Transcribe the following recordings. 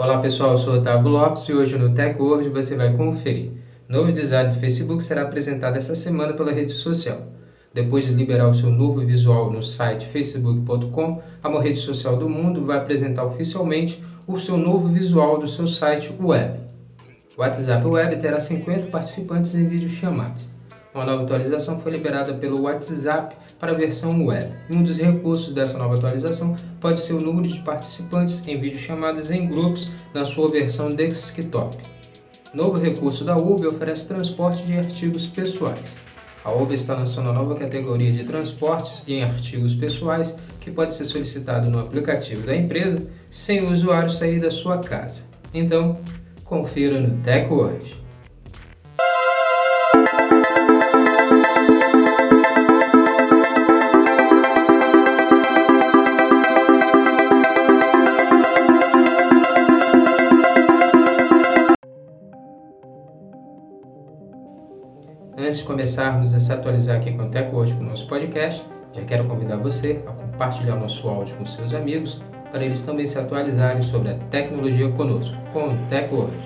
Olá pessoal, eu sou Otávio Lopes e hoje no TechWord você vai conferir. Novo design do Facebook será apresentado essa semana pela rede social. Depois de liberar o seu novo visual no site facebook.com, a maior rede social do mundo vai apresentar oficialmente o seu novo visual do seu site web. O WhatsApp Web terá 50 participantes em vídeos chamados. Uma nova atualização foi liberada pelo WhatsApp para a versão web. Um dos recursos dessa nova atualização pode ser o número de participantes em videochamadas em grupos na sua versão desktop. Novo recurso da Uber oferece transporte de artigos pessoais. A Uber está lançando uma nova categoria de transportes em artigos pessoais que pode ser solicitado no aplicativo da empresa sem o usuário sair da sua casa. Então, confira no TechWord. Antes de começarmos a se atualizar aqui com o TechWord com o nosso podcast, já quero convidar você a compartilhar o nosso áudio com seus amigos para eles também se atualizarem sobre a tecnologia conosco, com o TechWord.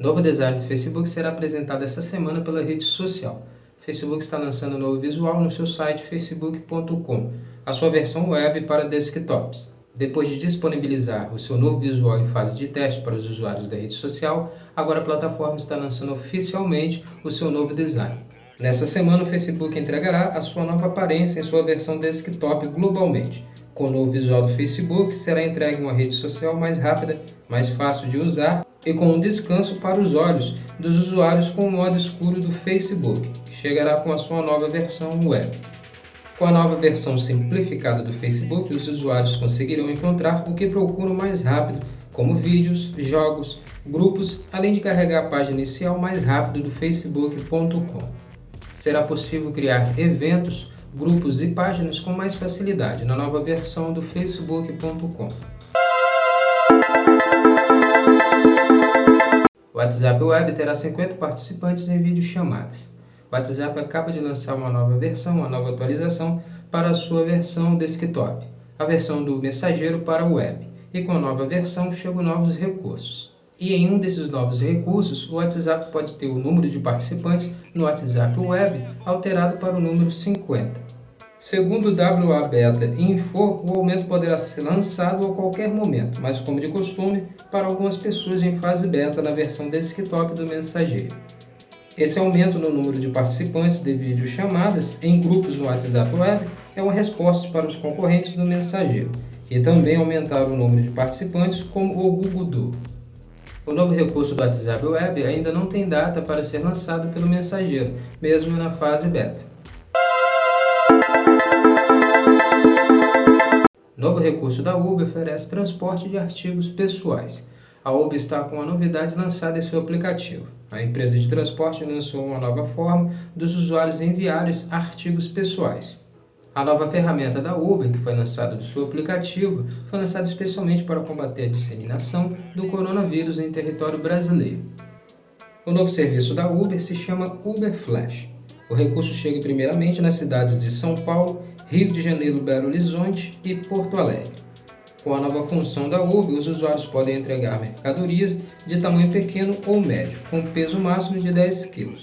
Novo design do Facebook será apresentado esta semana pela rede social. O Facebook está lançando um novo visual no seu site facebook.com, a sua versão web para desktops. Depois de disponibilizar o seu novo visual em fase de teste para os usuários da rede social, agora a plataforma está lançando oficialmente o seu novo design. Nessa semana, o Facebook entregará a sua nova aparência em sua versão desktop globalmente. Com o novo visual do Facebook, será entregue uma rede social mais rápida, mais fácil de usar e com um descanso para os olhos dos usuários com o modo escuro do Facebook, que chegará com a sua nova versão web. Com a nova versão simplificada do Facebook, os usuários conseguirão encontrar o que procuram mais rápido, como vídeos, jogos, grupos, além de carregar a página inicial mais rápido do facebook.com. Será possível criar eventos, grupos e páginas com mais facilidade na nova versão do facebook.com. O WhatsApp Web terá 50 participantes em videochamadas. WhatsApp acaba de lançar uma nova versão, uma nova atualização para a sua versão desktop, a versão do mensageiro para o web. E com a nova versão chegam novos recursos. E em um desses novos recursos, o WhatsApp pode ter o número de participantes no WhatsApp Web alterado para o número 50. Segundo o WA Beta Info, o aumento poderá ser lançado a qualquer momento, mas como de costume, para algumas pessoas em fase beta na versão desktop do mensageiro. Esse aumento no número de participantes de videochamadas em grupos no WhatsApp Web é uma resposta para os concorrentes do mensageiro, que também aumentaram o número de participantes, como o Google Duo. O novo recurso do WhatsApp Web ainda não tem data para ser lançado pelo mensageiro, mesmo na fase beta. Novo recurso da Uber oferece transporte de artigos pessoais a Uber está com uma novidade lançada em seu aplicativo. A empresa de transporte lançou uma nova forma dos usuários enviarem artigos pessoais. A nova ferramenta da Uber, que foi lançada do seu aplicativo, foi lançada especialmente para combater a disseminação do coronavírus em território brasileiro. O novo serviço da Uber se chama Uber Flash. O recurso chega primeiramente nas cidades de São Paulo, Rio de Janeiro, Belo Horizonte e Porto Alegre. Com a nova função da Uber, os usuários podem entregar mercadorias de tamanho pequeno ou médio, com peso máximo de 10 kg.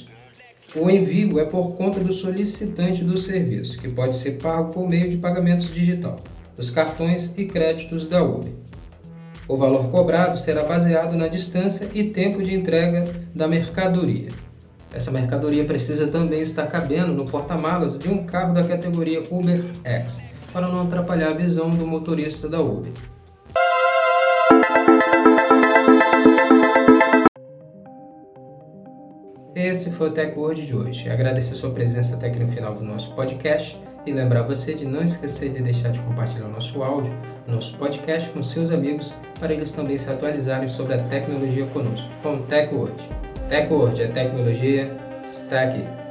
O envio é por conta do solicitante do serviço, que pode ser pago por meio de pagamento digital, os cartões e créditos da Uber. O valor cobrado será baseado na distância e tempo de entrega da mercadoria. Essa mercadoria precisa também estar cabendo no porta-malas de um carro da categoria Uber X, para não atrapalhar a visão do motorista da Uber. Esse foi o Tech Word de hoje. Agradecer sua presença até aqui no final do nosso podcast e lembrar você de não esquecer de deixar de compartilhar o nosso áudio, nosso podcast com seus amigos, para eles também se atualizarem sobre a tecnologia conosco, com o Tech Word. Tech Word, a tecnologia está aqui.